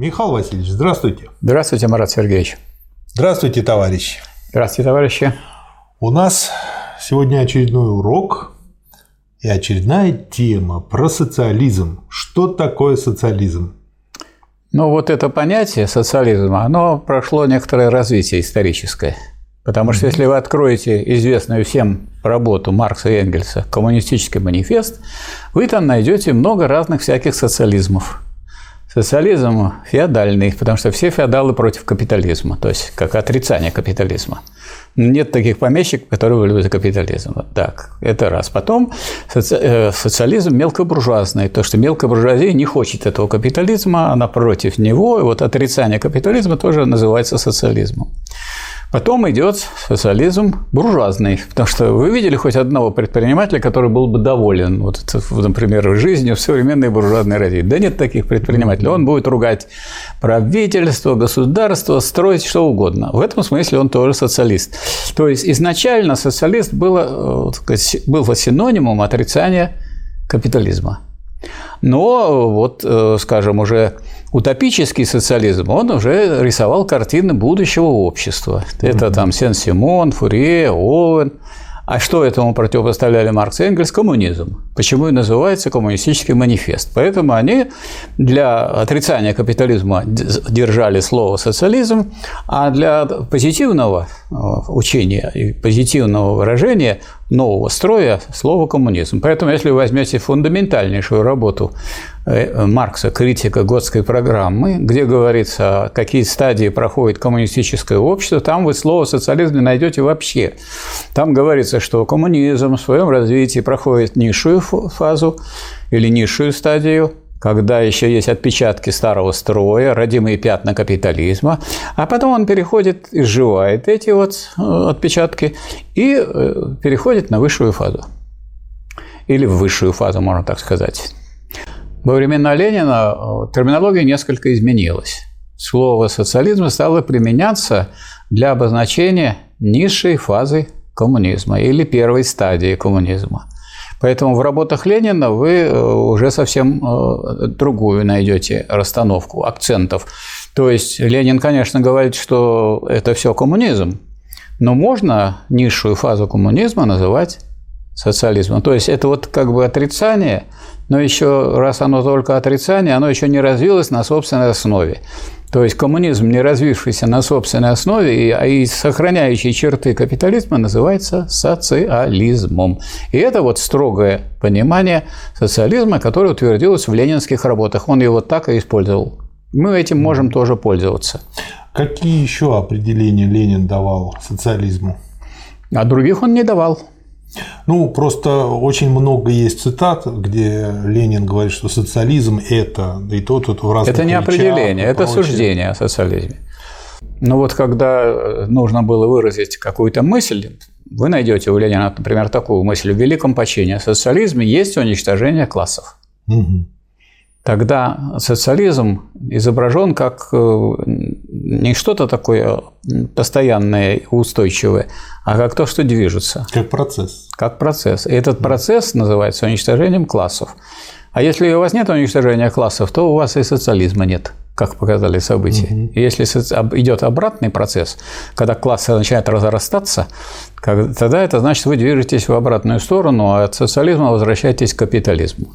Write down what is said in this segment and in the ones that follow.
Михаил Васильевич, здравствуйте. Здравствуйте, Марат Сергеевич. Здравствуйте, товарищи. Здравствуйте, товарищи. У нас сегодня очередной урок и очередная тема про социализм. Что такое социализм? Ну, вот это понятие социализма, оно прошло некоторое развитие историческое. Потому что если вы откроете известную всем работу Маркса и Энгельса «Коммунистический манифест», вы там найдете много разных всяких социализмов. Социализм феодальный, потому что все феодалы против капитализма, то есть как отрицание капитализма. Нет таких помещиков, которые были за капитализм. Так, это раз. Потом соци... Э, социализм мелкобуржуазный, то, что мелкая буржуазия не хочет этого капитализма, она против него, и вот отрицание капитализма тоже называется социализмом. Потом идет социализм буржуазный, потому что вы видели хоть одного предпринимателя, который был бы доволен, вот, например, жизнью в современной буржуазной России. Да нет таких предпринимателей. Он будет ругать правительство, государство, строить что угодно. В этом смысле он тоже социалист. То есть изначально социалист было, э, был синонимом отрицания капитализма. Но вот, э, скажем, уже утопический социализм, он уже рисовал картины будущего общества. Это там Сен-Симон, Фурье, Оуэн – а что этому противопоставляли Маркс и Энгельс? Коммунизм. Почему и называется коммунистический манифест. Поэтому они для отрицания капитализма держали слово социализм, а для позитивного э, учения и позитивного выражения нового строя слово коммунизм. Поэтому, если вы возьмете фундаментальнейшую работу Маркса «Критика готской программы», где говорится, какие стадии проходит коммунистическое общество, там вы слово «социализм» не найдете вообще. Там говорится, что коммунизм в своем развитии проходит низшую фазу или низшую стадию, когда еще есть отпечатки старого строя, родимые пятна капитализма, а потом он переходит, изживает эти вот э, отпечатки и э, переходит на высшую фазу. Или в высшую фазу, можно так сказать. Во времена Ленина э, терминология несколько изменилась. Слово «социализм» стало применяться для обозначения низшей фазы коммунизма или первой стадии коммунизма. Поэтому в работах Ленина вы э, уже совсем э, другую найдете расстановку акцентов. То есть Ленин, конечно, говорит, что это все коммунизм, но можно низшую фазу коммунизма называть социализмом. То есть это вот как бы отрицание – но еще раз оно только отрицание, оно еще не развилось на собственной основе. То есть коммунизм, не развившийся на собственной основе и, а и сохраняющий черты капитализма, называется социализмом. И это вот строгое понимание социализма, которое утвердилось в ленинских работах. Он его так и использовал. Мы этим можем тоже пользоваться. Какие еще определения Ленин давал социализму? А других он не давал. Ну, просто очень много есть цитат, где Ленин говорит, что социализм – это, и то тут в разных Это не определение, это прочее. суждение о социализме. Но вот когда нужно было выразить какую-то мысль, вы найдете у Ленина, например, такую мысль в великом почине. Социализме есть уничтожение классов. Угу. Тогда социализм изображен как э, не что-то такое постоянное, устойчивое, а как то, что движется. Как процесс. Как процесс. И этот процесс называется уничтожением классов. А если у вас нет уничтожения классов, то у вас и социализма нет, как показали события. Угу. Если идет обратный процесс, когда классы начинают разрастаться, тогда это значит, вы движетесь в обратную сторону, а от социализма возвращаетесь к капитализму.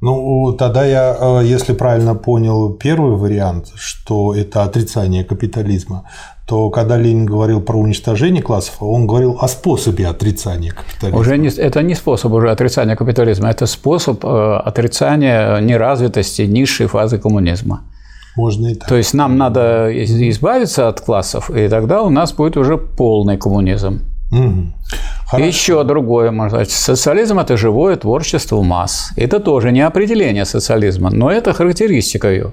Ну, тогда я, э, если правильно понял первый вариант, что это отрицание капитализма, то когда Ленин говорил про уничтожение классов, он говорил о способе отрицания капитализма. Уже не, это не способ уже отрицания капитализма, это способ э, отрицания неразвитости низшей фазы коммунизма. Можно и так. То есть нам надо избавиться от классов, и тогда у нас будет уже полный коммунизм. Угу. Еще другое, можно сказать. Социализм – это живое творчество масс. Это тоже не определение социализма, но это характеристика ее,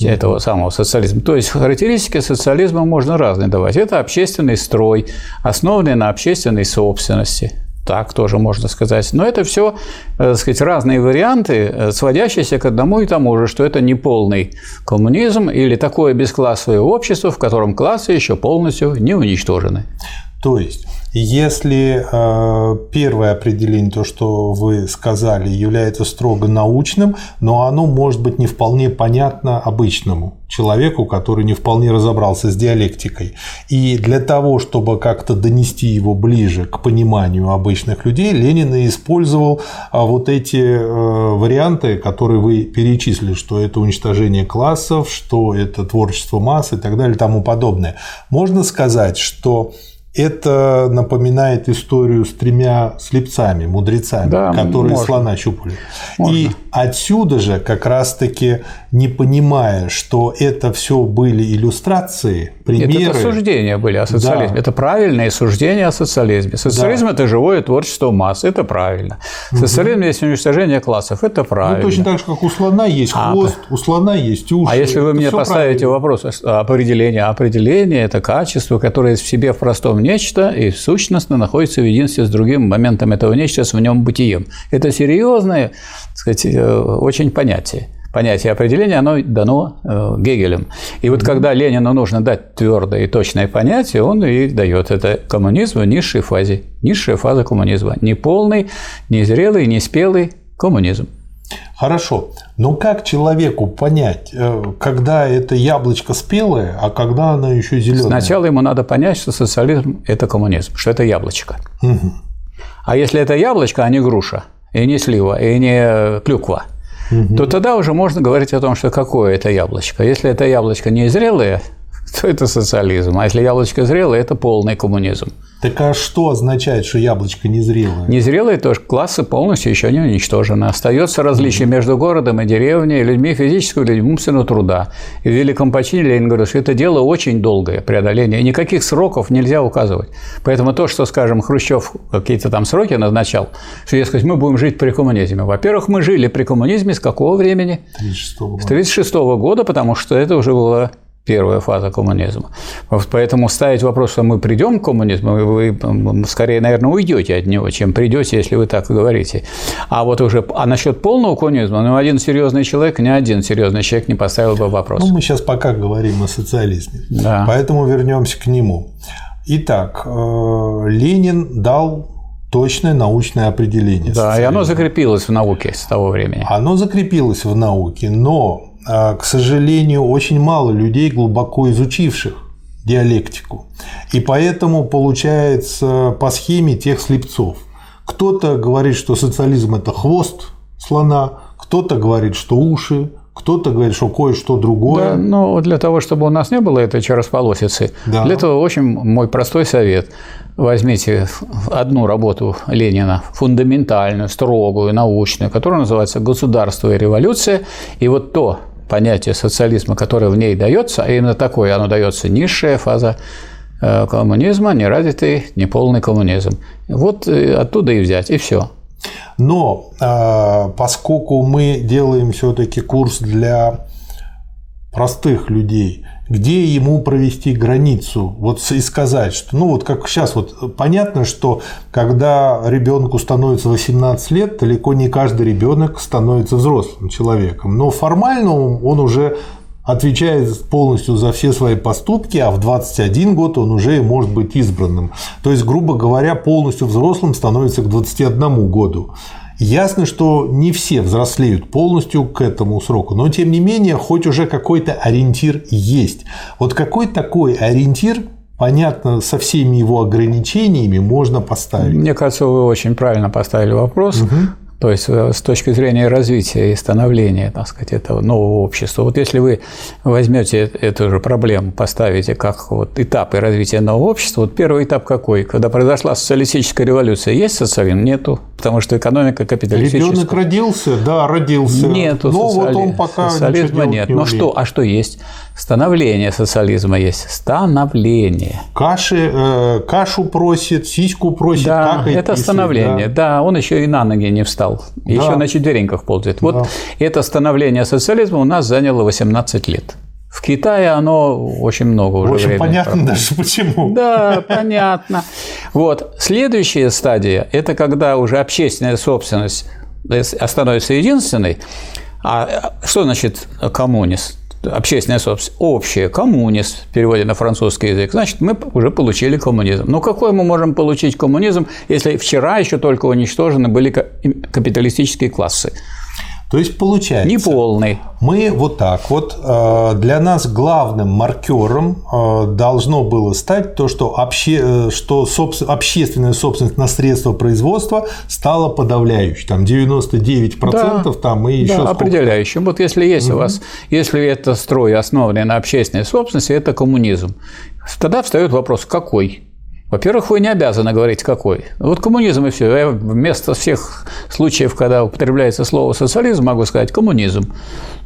этого самого социализма. То есть характеристики социализма можно разные давать. Это общественный строй, основанный на общественной собственности. Так тоже можно сказать. Но это все, э, так сказать, разные варианты, э, сводящиеся к одному и тому же, что это не полный коммунизм или такое бесклассовое общество, в котором классы еще полностью не уничтожены. То есть, если э, первое определение, то, что вы сказали, является строго научным, но оно может быть не вполне понятно обычному человеку, который не вполне разобрался с диалектикой. И для того, чтобы как-то донести его ближе к пониманию обычных людей, Ленин использовал а, вот эти э, варианты, которые вы перечислили, что это уничтожение классов, что это творчество масс и так далее и тому подобное. Можно сказать, что это напоминает историю с тремя слепцами, мудрецами, да, которые можно. слона щупали. Можно. И отсюда же как раз-таки, не понимая, что это все были иллюстрации, примеры. Нет, это суждения были о социализме. Да. Это правильные суждения о социализме. Социализм да. – это живое творчество масс, это правильно. Социализм угу. есть уничтожение классов, это правильно. Ну, точно так же, как у слона есть а, хвост, а, у слона есть уши. А если вы мне поставите правильно. вопрос определения, определение – это качество, которое в себе в простом нечто и сущностно находится в единстве с другим моментом этого нечто, с в нем бытием. Это серьезное, так сказать, очень понятие понятие определения, оно дано э, Гегелем. И вот когда Ленину нужно дать твердое и точное понятие, он и дает это коммунизм в низшей фазе. Низшая фаза коммунизма. Не полный, не зрелый, не спелый коммунизм. Хорошо, но как человеку понять, э, когда это яблочко спелое, а когда оно еще зеленое? Сначала ему надо понять, что социализм – это коммунизм, что это яблочко. Угу. А если это яблочко, а не груша, и не слива, и не клюква, угу. то тогда уже можно говорить о том, что какое это яблочко. Если это яблочко не зрелое, то это социализм. А если яблочко зрелое, это полный коммунизм. Так а что означает, что яблочко незрелое? Незрелые тоже классы полностью еще не уничтожены. Остается различие mm-hmm. между городом и деревней, людьми физического или умственного труда. И в Великом почине Ленин говорит, что это дело очень долгое преодоление, и никаких сроков нельзя указывать. Поэтому то, что, скажем, Хрущев какие-то там сроки назначал, что, дескать, мы будем жить при коммунизме. Во-первых, мы жили при коммунизме с какого времени? 36 года. С 36 года, потому что это уже было первая фаза коммунизма. Поэтому ставить вопрос, что мы придем к коммунизму, вы скорее, наверное, уйдете от него, чем придете, если вы так говорите. А вот уже а насчет полного коммунизма, ну, один серьезный человек, ни один серьезный человек не поставил бы вопрос. Ну, мы сейчас пока говорим о социализме, да. поэтому вернемся к нему. Итак, э, Ленин дал точное научное определение. Да, и оно закрепилось в науке с того времени. Оно закрепилось в науке, но к сожалению, очень мало людей, глубоко изучивших диалектику. И поэтому получается по схеме тех слепцов. Кто-то говорит, что социализм – это хвост слона, кто-то говорит, что уши, кто-то говорит, что кое-что другое. Да, но для того, чтобы у нас не было этой чересполосицы, да. для этого очень мой простой совет. Возьмите одну работу Ленина, фундаментальную, строгую, научную, которая называется «Государство и революция», и вот то, понятие социализма, которое в ней дается, а именно такое оно дается низшая фаза э, коммунизма, неразвитый, неполный коммунизм. Вот э, оттуда и взять, и все. Но а, поскольку мы делаем все-таки курс для простых людей, где ему провести границу, вот и сказать, что, ну вот как сейчас вот понятно, что когда ребенку становится 18 лет, далеко не каждый ребенок становится взрослым человеком, но формально он уже отвечает полностью за все свои поступки, а в 21 год он уже может быть избранным. То есть, грубо говоря, полностью взрослым становится к 21 году. Ясно, что не все взрослеют полностью к этому сроку, но тем не менее, хоть уже какой-то ориентир есть. Вот какой такой ориентир понятно, со всеми его ограничениями можно поставить. Мне кажется, вы очень правильно поставили вопрос. Угу. То есть э, с точки зрения развития и становления, так сказать, этого нового общества. Вот если вы возьмете эту же проблему, поставите как вот этапы развития нового общества, вот первый этап какой? Когда произошла социалистическая революция, есть социализм? Нету, потому что экономика капиталистическая. Ребенок родился, да, родился. Нету Но социали... вот он пока социализма нет. Не Но что, а что есть? Становление социализма есть. Становление. Каши, э, кашу просит, сиську просит. Да, это становление. Да. да, он еще и на ноги не встал. Да. Еще на четвереньках ползает. Да. Вот это становление социализма у нас заняло 18 лет. В Китае оно очень много уже Очень времени понятно проходит. даже почему. Да, понятно. Вот. Следующая стадия – это когда уже общественная собственность становится единственной. А что значит коммунист? Общественная собственность общая, коммунист в переводе на французский язык, значит, мы уже получили коммунизм. Но какой мы можем получить коммунизм, если вчера еще только уничтожены были капиталистические классы? То есть получается... Неполный. Мы вот так вот, э, для нас главным маркером э, должно было стать то, что, обще, э, что общественная собственность на средства производства стала подавляющей. Там 99% да, там и еще да, определяющим. Вот если есть угу. у вас, если это строй, основанный на общественной собственности, это коммунизм. Тогда встает вопрос, какой? Во-первых, вы не обязаны говорить, какой. Вот коммунизм и все. Я вместо всех случаев, когда употребляется слово социализм, могу сказать коммунизм.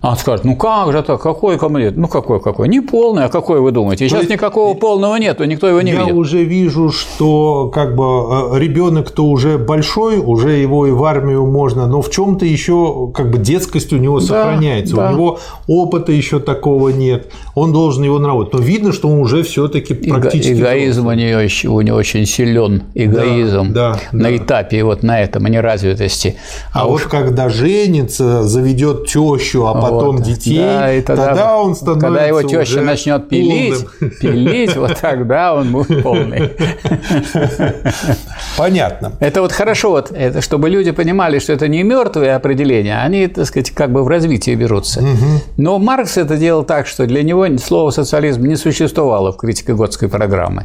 А он скажет, ну как же так, какой коммунизм? Ну какой, какой? Не полный, а какой вы думаете? Сейчас никакого полного нет, никто его не я видит. Я уже вижу, что как бы э, ребенок, то уже большой, уже его и в армию можно, но в чем-то еще как бы детскость у него да, сохраняется, да. у него опыта еще такого нет, он должен его наработать. Но видно, что он уже все-таки практически. Эгоизм у него еще него очень силен эгоизм да, да, на да. этапе вот на этом неразвитости. А, а уж... вот когда женится, заведет тещу, а потом вот. детей, да, и тогда, тогда он становится Когда его теща начнет пилить, пилить, вот тогда он будет полный. Понятно. Это вот хорошо, вот, это, чтобы люди понимали, что это не мертвые определения, они, так сказать, как бы в развитии берутся. Но Маркс это делал так, что для него слово социализм не существовало в критике Готской программы.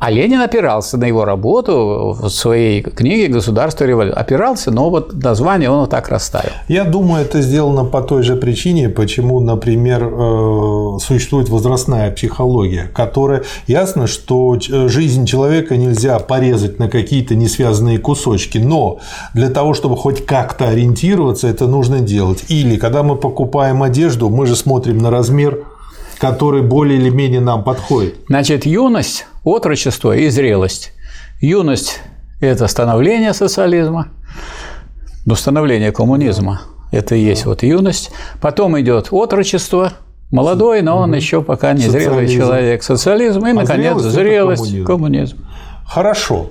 А Ленин опирался на его работу в своей книге «Государство и революция». Опирался, но вот название он вот так расставил. Я думаю, это сделано по той же причине, почему, например, э, существует возрастная психология, которая ясно, что э, жизнь человека нельзя порезать на какие-то несвязанные кусочки, но для того, чтобы хоть как-то ориентироваться, это нужно делать. Или когда мы покупаем одежду, мы же смотрим на размер, который более или менее нам подходит. Значит, юность отрочество и зрелость. Юность – это становление социализма, но становление коммунизма – это и есть вот юность. Потом идет отрочество, молодой, но он еще пока не зрелый человек, социализм, и, а наконец, зрелость, зрелость коммунизм. коммунизм. Хорошо.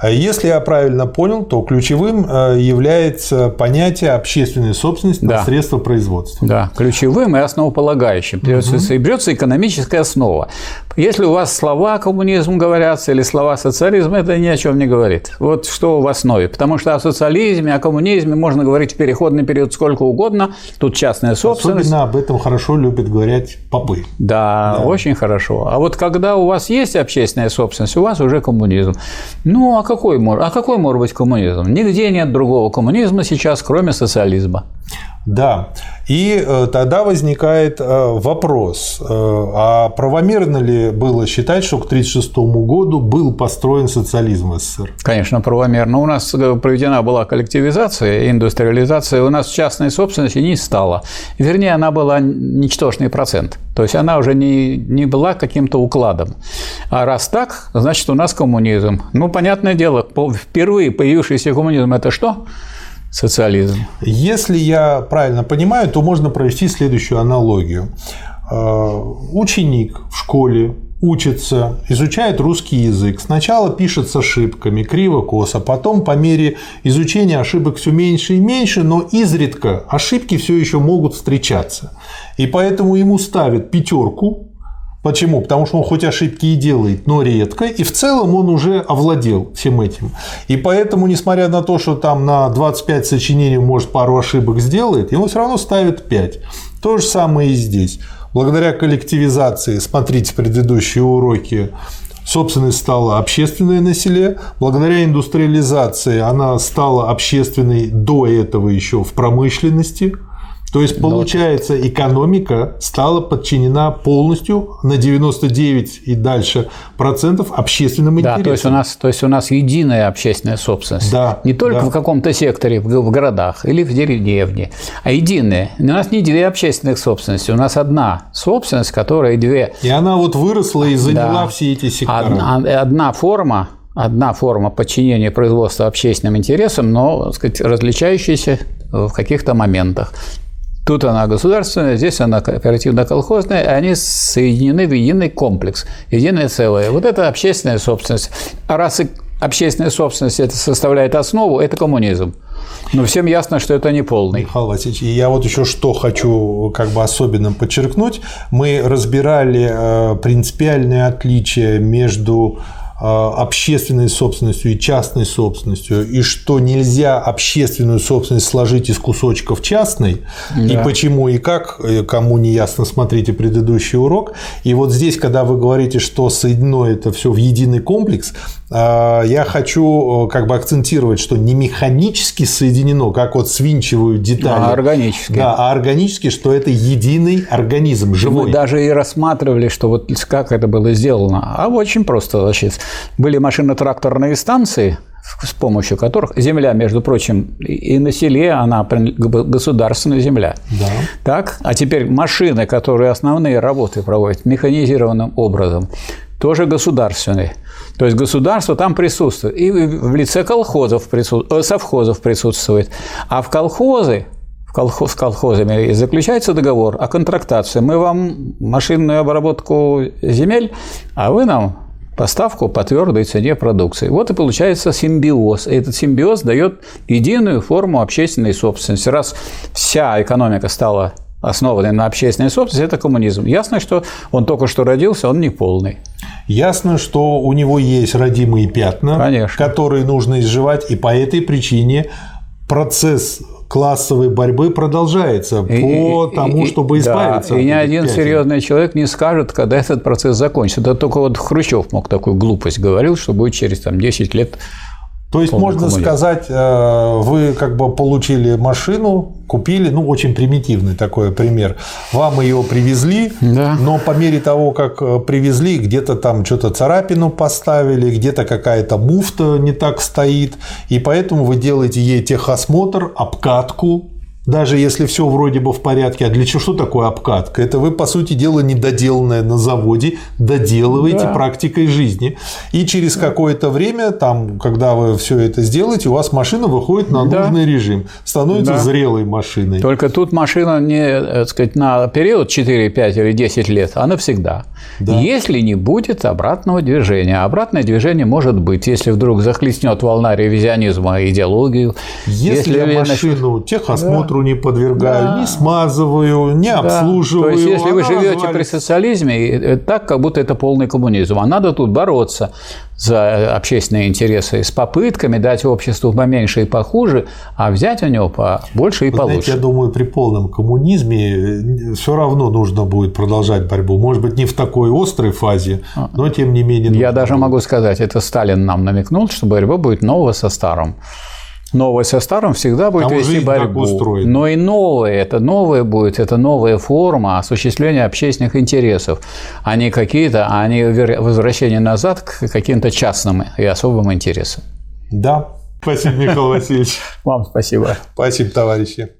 А если я правильно понял, то ключевым э, является понятие общественной собственности да. на средства производства. Да, ключевым и основополагающим. Угу. И берется экономическая основа. Если у вас слова коммунизм говорятся или слова социализм, это ни о чем не говорит. Вот что в основе. Потому что о социализме, о коммунизме можно говорить в переходный период сколько угодно. Тут частная собственность. Особенно об этом хорошо любят говорить попы. Да, да, очень хорошо. А вот когда у вас есть общественная собственность, у вас уже коммунизм. Ну, а какой, а какой может быть коммунизм? Нигде нет другого коммунизма сейчас, кроме социализма. Да. И э, тогда возникает э, вопрос, э, а правомерно ли было считать, что к 1936 году был построен социализм в СССР? Конечно, правомерно. У нас проведена была коллективизация, индустриализация, у нас частной собственности не стало. Вернее, она была ничтожный процент. То есть она уже не, не была каким-то укладом. А раз так, значит, у нас коммунизм. Ну, понятное дело, впервые появившийся коммунизм – это что? Социализм. Если я правильно понимаю, то можно провести следующую аналогию. Э, ученик в школе учится, изучает русский язык. Сначала пишет с ошибками, криво-косо, потом по мере изучения ошибок все меньше и меньше, но изредка ошибки все еще могут встречаться. И поэтому ему ставят пятерку Почему? Потому что он хоть ошибки и делает, но редко, и в целом он уже овладел всем этим. И поэтому, несмотря на то, что там на 25 сочинений может пару ошибок сделает, ему все равно ставят 5. То же самое и здесь. Благодаря коллективизации, смотрите предыдущие уроки, собственность стала общественной на селе. Благодаря индустриализации она стала общественной до этого еще в промышленности – то есть, получается, Но... экономика стала подчинена полностью на 99 и дальше процентов общественным интересам. Да, то есть у нас, то есть у нас единая общественная собственность. Да, не только да. в каком-то секторе, в городах или в деревне, а единая. У нас не две общественных собственности, у нас одна собственность, которая две. И она вот выросла и заняла да. все эти сектора. Одна, одна форма одна форма подчинения производства общественным интересам, но так сказать, различающаяся в каких-то моментах. Тут она государственная, здесь она кооперативно-колхозная, они соединены в единый комплекс, единое целое. Вот это общественная собственность. А раз общественная собственность это составляет основу, это коммунизм. Но всем ясно, что это не полный. Михаил Васильевич, и я вот еще что хочу как бы особенно подчеркнуть. Мы разбирали э, принципиальные отличия между общественной собственностью и частной собственностью, и что нельзя общественную собственность сложить из кусочков частной, да. и почему и как, э, кому не ясно, смотрите предыдущий урок. И вот здесь, когда вы говорите, что соединено это все в единый комплекс, я хочу как бы акцентировать, что не механически соединено, как вот свинчивают детали, а органически. Да, а органически, что это единый организм, живой. Мы даже и рассматривали, что вот как это было сделано. А очень просто, значит, были машино-тракторные станции, с помощью которых земля, между прочим, и на селе она государственная земля. Да. Так, а теперь машины, которые основные работы проводят механизированным образом, тоже государственные. То есть государство там присутствует. И в лице колхозов присутствует, э, совхозов присутствует. А в колхозы в колхоз, с колхозами заключается договор о контрактации. Мы вам машинную обработку земель, а вы нам поставку по твердой цене продукции. Вот и получается симбиоз. И этот симбиоз дает единую форму общественной собственности. Раз вся экономика стала основанной на общественной собственности, это коммунизм. Ясно, что он только что родился, он не полный. Ясно, что у него есть родимые пятна, Конечно. которые нужно изживать, и по этой причине процесс классовой борьбы продолжается и, по и, тому, чтобы избавиться. Да, и ни один пятен. серьезный человек не скажет, когда этот процесс закончится. Это только вот Хрущев мог такую глупость говорил, что будет через там, 10 лет то есть, можно сказать, э, вы как бы получили машину, купили, ну, очень примитивный такой пример. Вам ее привезли, да. но по мере того, как э, привезли, где-то там что-то царапину поставили, где-то какая-то муфта не так стоит, и поэтому вы делаете ей техосмотр, обкатку, даже если все вроде бы в порядке. А для чего что такое обкатка? Это вы, по сути дела, недоделанное на заводе доделываете да. практикой жизни. И через какое-то время, там, когда вы все это сделаете, у вас машина выходит на да. нужный режим, становится да. зрелой машиной. Только тут машина не, так сказать, на период 4, 5 или 10 лет, а навсегда. Да. Если не будет обратного движения. Обратное движение может быть, если вдруг захлестнет волна ревизионизма идеологию. Если, если машину техосмотру не подвергаю, да. не смазываю, не да. обслуживаю. То есть, если вы живете развалится. при социализме, так, как будто это полный коммунизм. А надо тут бороться за общественные интересы с попытками дать обществу поменьше и похуже, а взять у него побольше и Вы получше. Знаете, я думаю, при полном коммунизме э, все равно нужно будет продолжать борьбу. Может быть, не в такой острой фазе, а. но тем не менее. Я даже будет. могу сказать, это Сталин нам намекнул, что борьба будет нового со старым. Новое со старым всегда будет Там вести борьбу. Но и новое, это новое будет, это новая форма осуществления общественных интересов, а не какие-то, а не возвращение назад к каким-то частным и особым интересам. Да. Спасибо, Михаил Васильевич. Вам спасибо. Спасибо, товарищи.